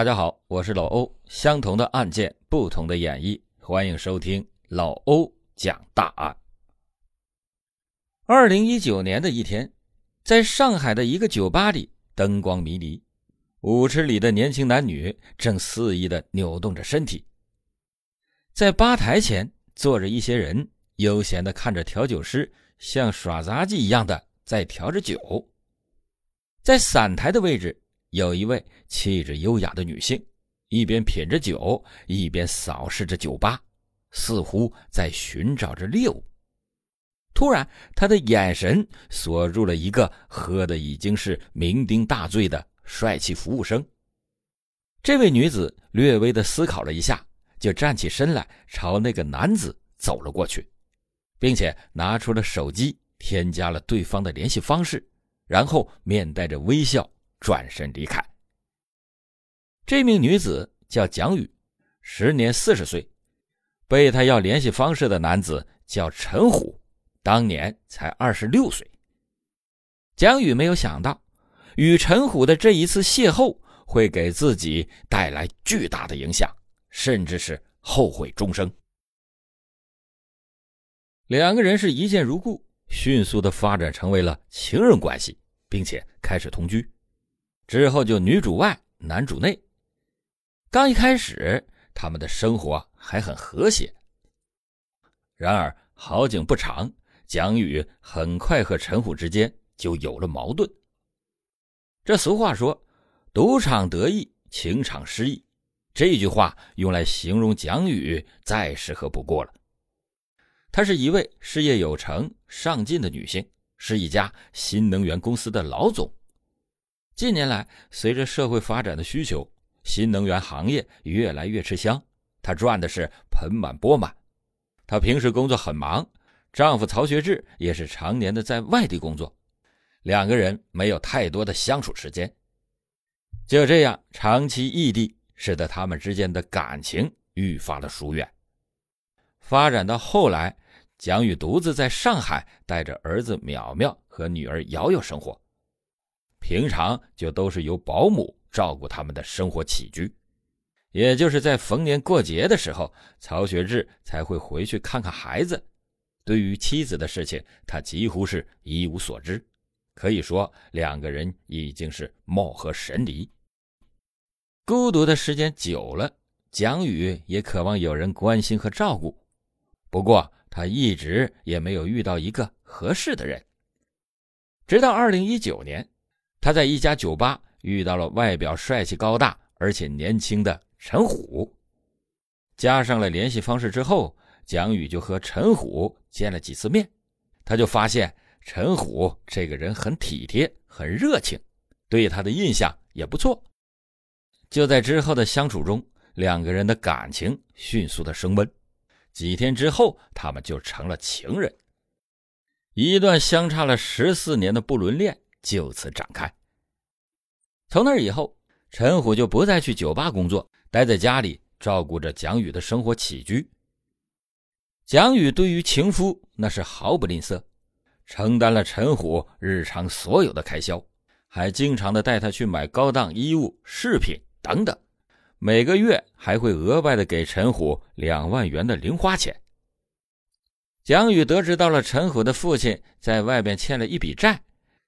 大家好，我是老欧。相同的案件，不同的演绎，欢迎收听老欧讲大案。二零一九年的一天，在上海的一个酒吧里，灯光迷离，舞池里的年轻男女正肆意的扭动着身体。在吧台前坐着一些人，悠闲的看着调酒师像耍杂技一样的在调着酒。在散台的位置。有一位气质优雅的女性，一边品着酒，一边扫视着酒吧，似乎在寻找着猎物。突然，她的眼神锁住了一个喝的已经是酩酊大醉的帅气服务生。这位女子略微的思考了一下，就站起身来，朝那个男子走了过去，并且拿出了手机，添加了对方的联系方式，然后面带着微笑。转身离开。这名女子叫蒋宇，时年四十岁，被她要联系方式的男子叫陈虎，当年才二十六岁。蒋宇没有想到，与陈虎的这一次邂逅会给自己带来巨大的影响，甚至是后悔终生。两个人是一见如故，迅速的发展成为了情人关系，并且开始同居。之后就女主外男主内。刚一开始，他们的生活还很和谐。然而好景不长，蒋宇很快和陈虎之间就有了矛盾。这俗话说：“赌场得意，情场失意。”这句话用来形容蒋宇再适合不过了。她是一位事业有成、上进的女性，是一家新能源公司的老总。近年来，随着社会发展的需求，新能源行业越来越吃香，她赚的是盆满钵满。她平时工作很忙，丈夫曹学志也是常年的在外地工作，两个人没有太多的相处时间。就这样，长期异地使得他们之间的感情愈发的疏远。发展到后来，蒋宇独自在上海带着儿子淼淼和女儿瑶瑶生活。平常就都是由保姆照顾他们的生活起居，也就是在逢年过节的时候，曹学志才会回去看看孩子。对于妻子的事情，他几乎是一无所知。可以说，两个人已经是貌合神离。孤独的时间久了，蒋宇也渴望有人关心和照顾，不过他一直也没有遇到一个合适的人。直到二零一九年。他在一家酒吧遇到了外表帅气高大而且年轻的陈虎，加上了联系方式之后，蒋宇就和陈虎见了几次面，他就发现陈虎这个人很体贴、很热情，对他的印象也不错。就在之后的相处中，两个人的感情迅速的升温，几天之后，他们就成了情人。一段相差了十四年的不伦恋。就此展开。从那以后，陈虎就不再去酒吧工作，待在家里照顾着蒋宇的生活起居。蒋宇对于情夫那是毫不吝啬，承担了陈虎日常所有的开销，还经常的带他去买高档衣物、饰品等等，每个月还会额外的给陈虎两万元的零花钱。蒋宇得知到了陈虎的父亲在外边欠了一笔债。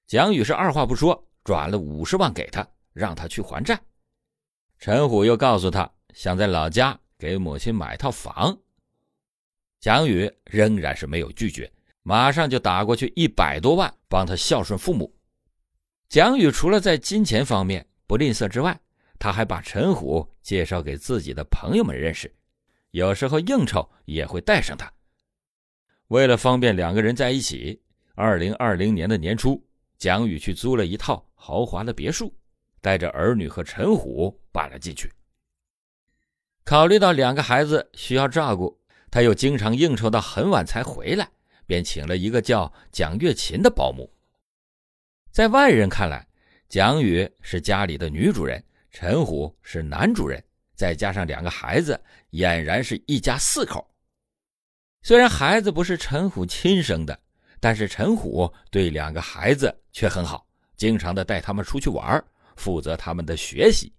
蒋宇是二话不说，转了五十万给他，让他去还债。陈虎又告诉他，想在老家给母亲买套房。蒋宇仍然是没有拒绝，马上就打过去一百多万，帮他孝顺父母。蒋宇除了在金钱方面不吝啬之外，他还把陈虎介绍给自己的朋友们认识，有时候应酬也会带上他。为了方便两个人在一起，二零二零年的年初。蒋宇去租了一套豪华的别墅，带着儿女和陈虎搬了进去。考虑到两个孩子需要照顾，他又经常应酬到很晚才回来，便请了一个叫蒋月琴的保姆。在外人看来，蒋宇是家里的女主人，陈虎是男主人，再加上两个孩子，俨然是一家四口。虽然孩子不是陈虎亲生的。但是陈虎对两个孩子却很好，经常的带他们出去玩，负责他们的学习。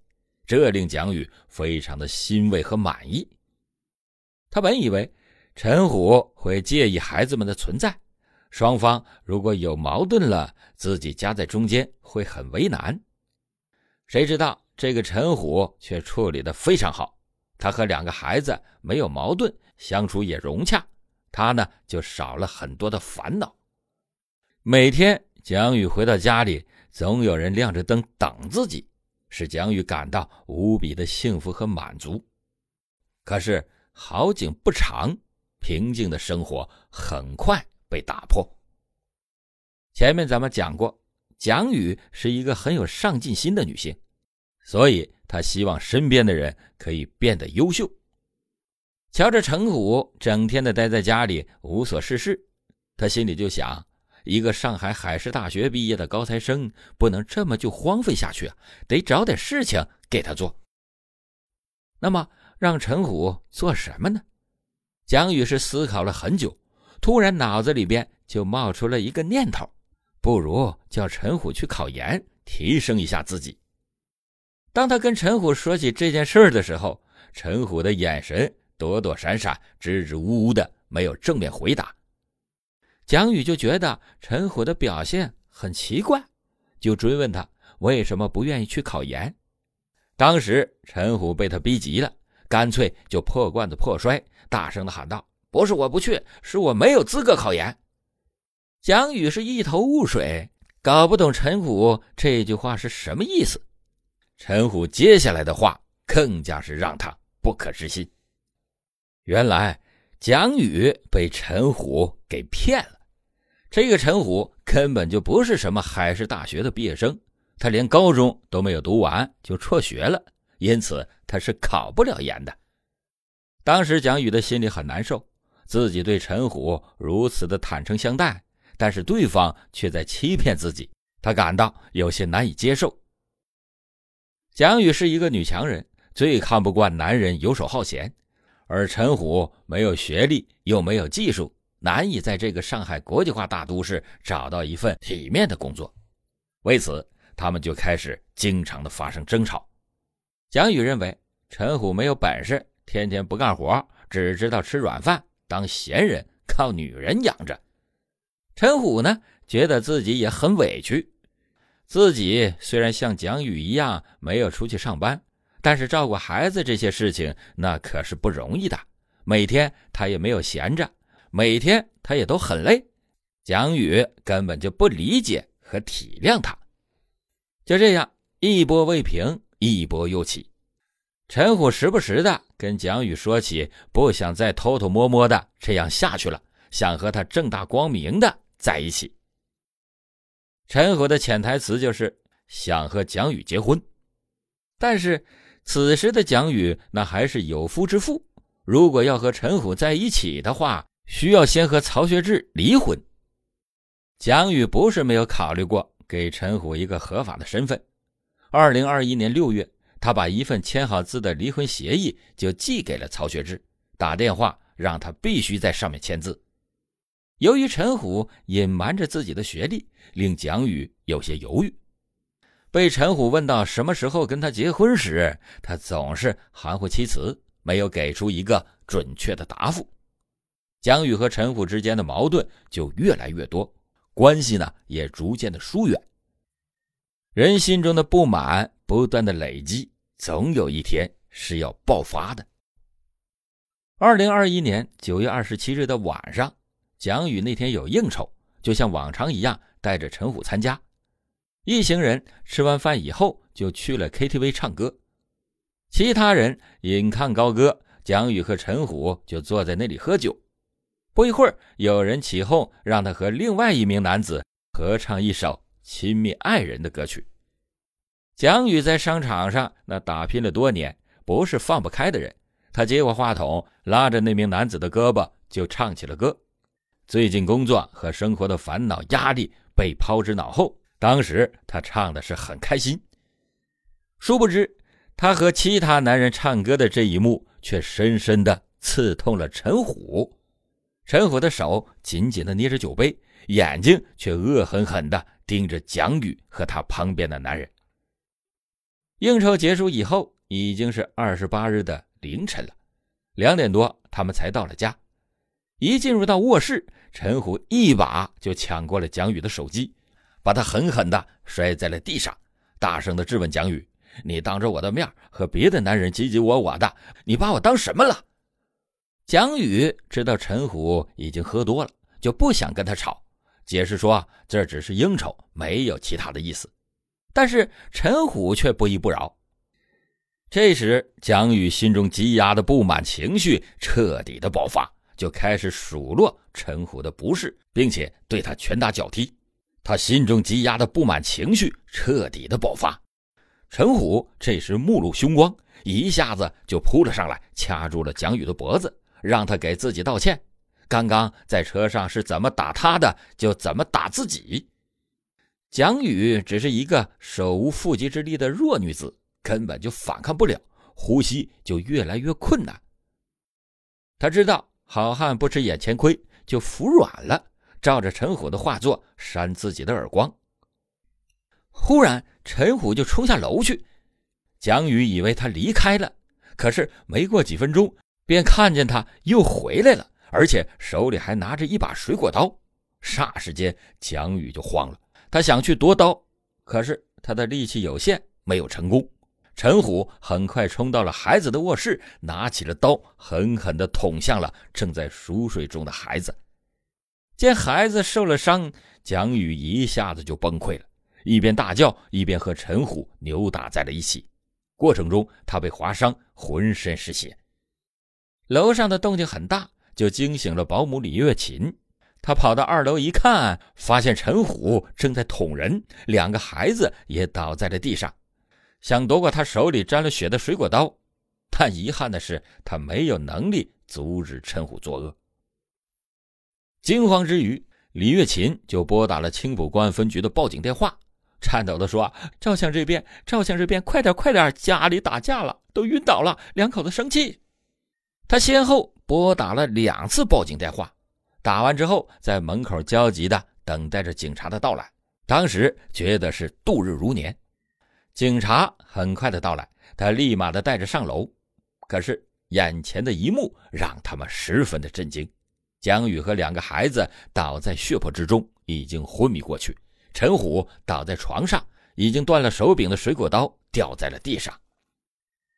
这令蒋宇非常的欣慰和满意。他本以为陈虎会介意孩子们的存在，双方如果有矛盾了，自己夹在中间会很为难。谁知道这个陈虎却处理的非常好，他和两个孩子没有矛盾，相处也融洽，他呢就少了很多的烦恼。每天蒋宇回到家里，总有人亮着灯等自己。使蒋宇感到无比的幸福和满足。可是好景不长，平静的生活很快被打破。前面咱们讲过，蒋宇是一个很有上进心的女性，所以她希望身边的人可以变得优秀。瞧着陈虎整天的待在家里无所事事，他心里就想。一个上海海事大学毕业的高材生，不能这么就荒废下去啊！得找点事情给他做。那么，让陈虎做什么呢？蒋宇是思考了很久，突然脑子里边就冒出了一个念头：不如叫陈虎去考研，提升一下自己。当他跟陈虎说起这件事的时候，陈虎的眼神躲躲闪闪、支支吾吾的，没有正面回答。蒋宇就觉得陈虎的表现很奇怪，就追问他为什么不愿意去考研。当时陈虎被他逼急了，干脆就破罐子破摔，大声的喊道：“不是我不去，是我没有资格考研。”蒋宇是一头雾水，搞不懂陈虎这句话是什么意思。陈虎接下来的话更加是让他不可置信。原来蒋宇被陈虎给骗了。这个陈虎根本就不是什么海事大学的毕业生，他连高中都没有读完就辍学了，因此他是考不了研的。当时蒋宇的心里很难受，自己对陈虎如此的坦诚相待，但是对方却在欺骗自己，他感到有些难以接受。蒋宇是一个女强人，最看不惯男人游手好闲，而陈虎没有学历，又没有技术。难以在这个上海国际化大都市找到一份体面的工作，为此，他们就开始经常的发生争吵。蒋宇认为陈虎没有本事，天天不干活，只知道吃软饭，当闲人，靠女人养着。陈虎呢，觉得自己也很委屈，自己虽然像蒋宇一样没有出去上班，但是照顾孩子这些事情那可是不容易的，每天他也没有闲着。每天他也都很累，蒋宇根本就不理解和体谅他。就这样一波未平，一波又起。陈虎时不时的跟蒋宇说起，不想再偷偷摸摸的这样下去了，想和他正大光明的在一起。陈虎的潜台词就是想和蒋宇结婚，但是此时的蒋宇那还是有夫之妇，如果要和陈虎在一起的话。需要先和曹学志离婚。蒋宇不是没有考虑过给陈虎一个合法的身份。二零二一年六月，他把一份签好字的离婚协议就寄给了曹学志，打电话让他必须在上面签字。由于陈虎隐瞒着自己的学历，令蒋宇有些犹豫。被陈虎问到什么时候跟他结婚时，他总是含糊其辞，没有给出一个准确的答复。蒋宇和陈虎之间的矛盾就越来越多，关系呢也逐渐的疏远。人心中的不满不断的累积，总有一天是要爆发的。二零二一年九月二十七日的晚上，蒋宇那天有应酬，就像往常一样带着陈虎参加。一行人吃完饭以后就去了 KTV 唱歌，其他人引吭高歌，蒋宇和陈虎就坐在那里喝酒。不一会儿，有人起哄，让他和另外一名男子合唱一首亲密爱人的歌曲。蒋宇在商场上那打拼了多年，不是放不开的人。他接过话筒，拉着那名男子的胳膊，就唱起了歌。最近工作和生活的烦恼压力被抛之脑后，当时他唱的是很开心。殊不知，他和其他男人唱歌的这一幕，却深深的刺痛了陈虎。陈虎的手紧紧的捏着酒杯，眼睛却恶狠狠的盯着蒋宇和他旁边的男人。应酬结束以后，已经是二十八日的凌晨了，两点多他们才到了家。一进入到卧室，陈虎一把就抢过了蒋宇的手机，把他狠狠地摔在了地上，大声地质问蒋宇：“你当着我的面和别的男人唧唧我我的，你把我当什么了？”蒋宇知道陈虎已经喝多了，就不想跟他吵，解释说这只是应酬，没有其他的意思。但是陈虎却不依不饶。这时，蒋宇心中积压的不满情绪彻底的爆发，就开始数落陈虎的不是，并且对他拳打脚踢。他心中积压的不满情绪彻底的爆发，陈虎这时目露凶光，一下子就扑了上来，掐住了蒋宇的脖子。让他给自己道歉。刚刚在车上是怎么打他的，就怎么打自己。蒋宇只是一个手无缚鸡之力的弱女子，根本就反抗不了，呼吸就越来越困难。他知道好汉不吃眼前亏，就服软了，照着陈虎的画作，扇自己的耳光。忽然，陈虎就冲下楼去。蒋宇以为他离开了，可是没过几分钟。便看见他又回来了，而且手里还拿着一把水果刀。霎时间，蒋宇就慌了，他想去夺刀，可是他的力气有限，没有成功。陈虎很快冲到了孩子的卧室，拿起了刀，狠狠地捅向了正在熟睡中的孩子。见孩子受了伤，蒋宇一下子就崩溃了，一边大叫，一边和陈虎扭打在了一起。过程中，他被划伤，浑身是血。楼上的动静很大，就惊醒了保姆李月琴。他跑到二楼一看，发现陈虎正在捅人，两个孩子也倒在了地上，想夺过他手里沾了血的水果刀，但遗憾的是，他没有能力阻止陈虎作恶。惊慌之余，李月琴就拨打了青浦公安分局的报警电话，颤抖地说：“赵相这边，赵相这边，快点，快点，家里打架了，都晕倒了，两口子生气。”他先后拨打了两次报警电话，打完之后，在门口焦急地等待着警察的到来。当时觉得是度日如年。警察很快的到来，他立马的带着上楼。可是眼前的一幕让他们十分的震惊：蒋宇和两个孩子倒在血泊之中，已经昏迷过去；陈虎倒在床上，已经断了手柄的水果刀掉在了地上。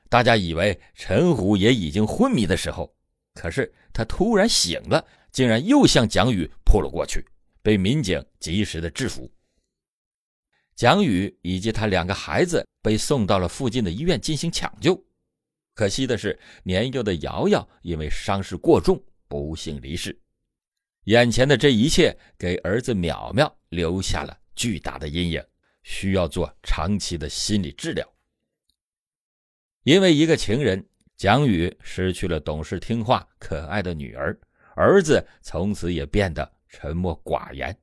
大家以为陈虎也已经昏迷的时候，可是他突然醒了，竟然又向蒋宇扑了过去，被民警及时的制服。蒋宇以及他两个孩子被送到了附近的医院进行抢救，可惜的是，年幼的瑶瑶因为伤势过重，不幸离世。眼前的这一切给儿子淼淼留下了巨大的阴影，需要做长期的心理治疗。因为一个情人，蒋宇失去了懂事听话、可爱的女儿，儿子从此也变得沉默寡言。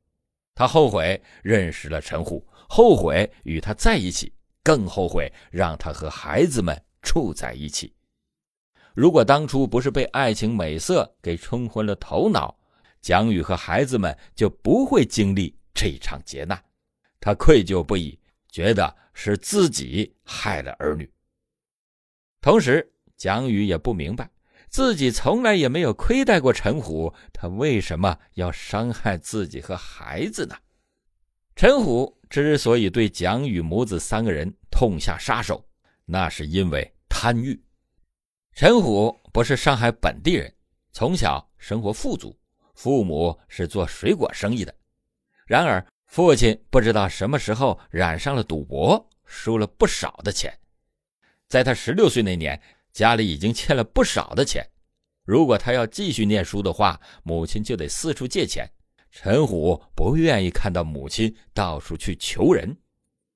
他后悔认识了陈虎，后悔与他在一起，更后悔让他和孩子们处在一起。如果当初不是被爱情美色给冲昏了头脑，蒋宇和孩子们就不会经历这场劫难。他愧疚不已，觉得是自己害了儿女。同时，蒋宇也不明白，自己从来也没有亏待过陈虎，他为什么要伤害自己和孩子呢？陈虎之所以对蒋宇母子三个人痛下杀手，那是因为贪欲。陈虎不是上海本地人，从小生活富足，父母是做水果生意的。然而，父亲不知道什么时候染上了赌博，输了不少的钱。在他十六岁那年，家里已经欠了不少的钱。如果他要继续念书的话，母亲就得四处借钱。陈虎不愿意看到母亲到处去求人，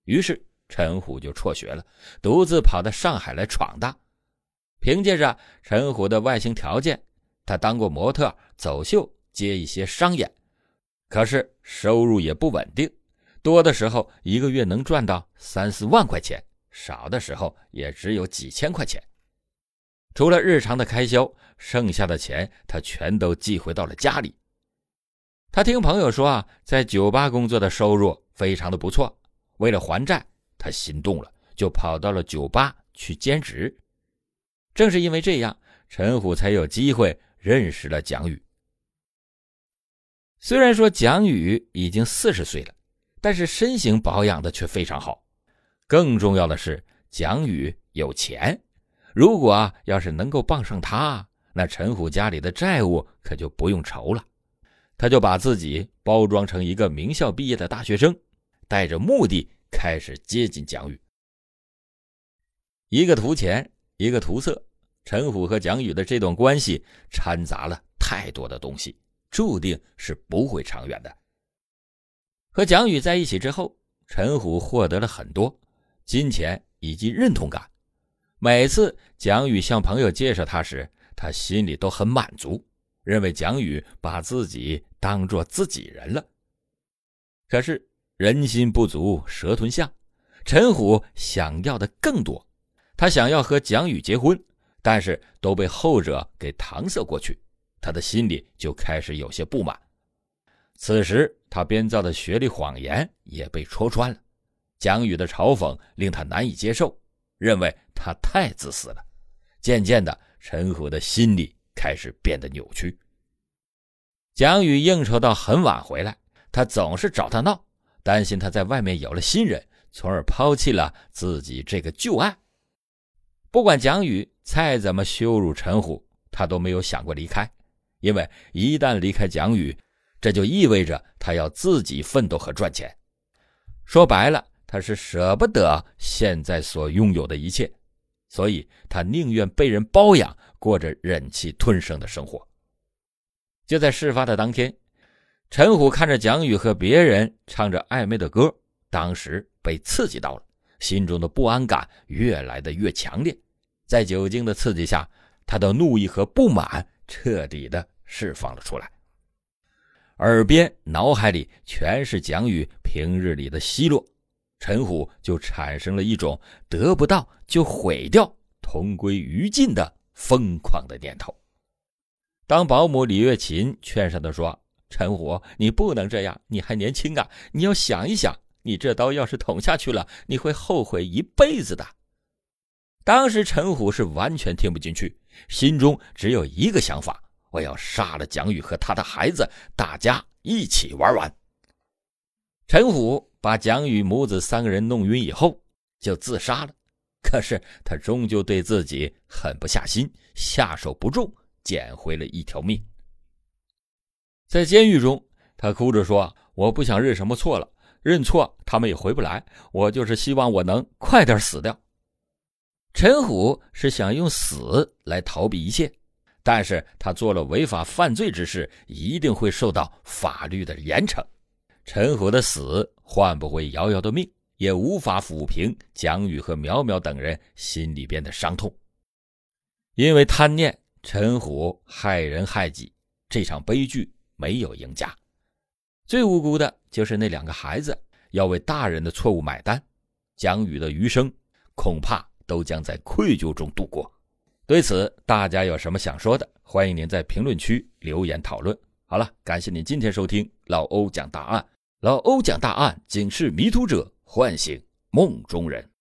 于是陈虎就辍学了，独自跑到上海来闯荡。凭借着陈虎的外形条件，他当过模特、走秀，接一些商演，可是收入也不稳定，多的时候一个月能赚到三四万块钱。少的时候也只有几千块钱，除了日常的开销，剩下的钱他全都寄回到了家里。他听朋友说啊，在酒吧工作的收入非常的不错。为了还债，他心动了，就跑到了酒吧去兼职。正是因为这样，陈虎才有机会认识了蒋宇。虽然说蒋宇已经四十岁了，但是身形保养的却非常好。更重要的是，蒋宇有钱。如果要是能够傍上他，那陈虎家里的债务可就不用愁了。他就把自己包装成一个名校毕业的大学生，带着目的开始接近蒋宇。一个图钱，一个图色，陈虎和蒋宇的这段关系掺杂了太多的东西。注定是不会长远的。和蒋宇在一起之后，陈虎获得了很多金钱以及认同感。每次蒋宇向朋友介绍他时，他心里都很满足，认为蒋宇把自己当做自己人了。可是人心不足蛇吞象，陈虎想要的更多，他想要和蒋宇结婚，但是都被后者给搪塞过去。他的心里就开始有些不满。此时，他编造的学历谎言也被戳穿了。蒋宇的嘲讽令他难以接受，认为他太自私了。渐渐的，陈虎的心里开始变得扭曲。蒋宇应酬到很晚回来，他总是找他闹，担心他在外面有了新人，从而抛弃了自己这个旧爱。不管蒋宇再怎么羞辱陈虎，他都没有想过离开。因为一旦离开蒋宇，这就意味着他要自己奋斗和赚钱。说白了，他是舍不得现在所拥有的一切，所以他宁愿被人包养，过着忍气吞声的生活。就在事发的当天，陈虎看着蒋宇和别人唱着暧昧的歌，当时被刺激到了，心中的不安感越来的越强烈。在酒精的刺激下，他的怒意和不满。彻底的释放了出来，耳边、脑海里全是蒋宇平日里的奚落，陈虎就产生了一种得不到就毁掉、同归于尽的疯狂的念头。当保姆李月琴劝上他说：“陈虎，你不能这样，你还年轻啊，你要想一想，你这刀要是捅下去了，你会后悔一辈子的。”当时陈虎是完全听不进去。心中只有一个想法：我要杀了蒋宇和他的孩子，大家一起玩完。陈虎把蒋宇母子三个人弄晕以后，就自杀了。可是他终究对自己狠不下心，下手不重，捡回了一条命。在监狱中，他哭着说：“我不想认什么错了，认错他们也回不来。我就是希望我能快点死掉。”陈虎是想用死来逃避一切，但是他做了违法犯罪之事，一定会受到法律的严惩。陈虎的死换不回瑶瑶的命，也无法抚平蒋宇和苗苗等人心里边的伤痛。因为贪念，陈虎害人害己，这场悲剧没有赢家，最无辜的就是那两个孩子，要为大人的错误买单。蒋宇的余生恐怕。都将在愧疚中度过。对此，大家有什么想说的？欢迎您在评论区留言讨论。好了，感谢您今天收听老欧讲大案。老欧讲大案，警示迷途者，唤醒梦中人。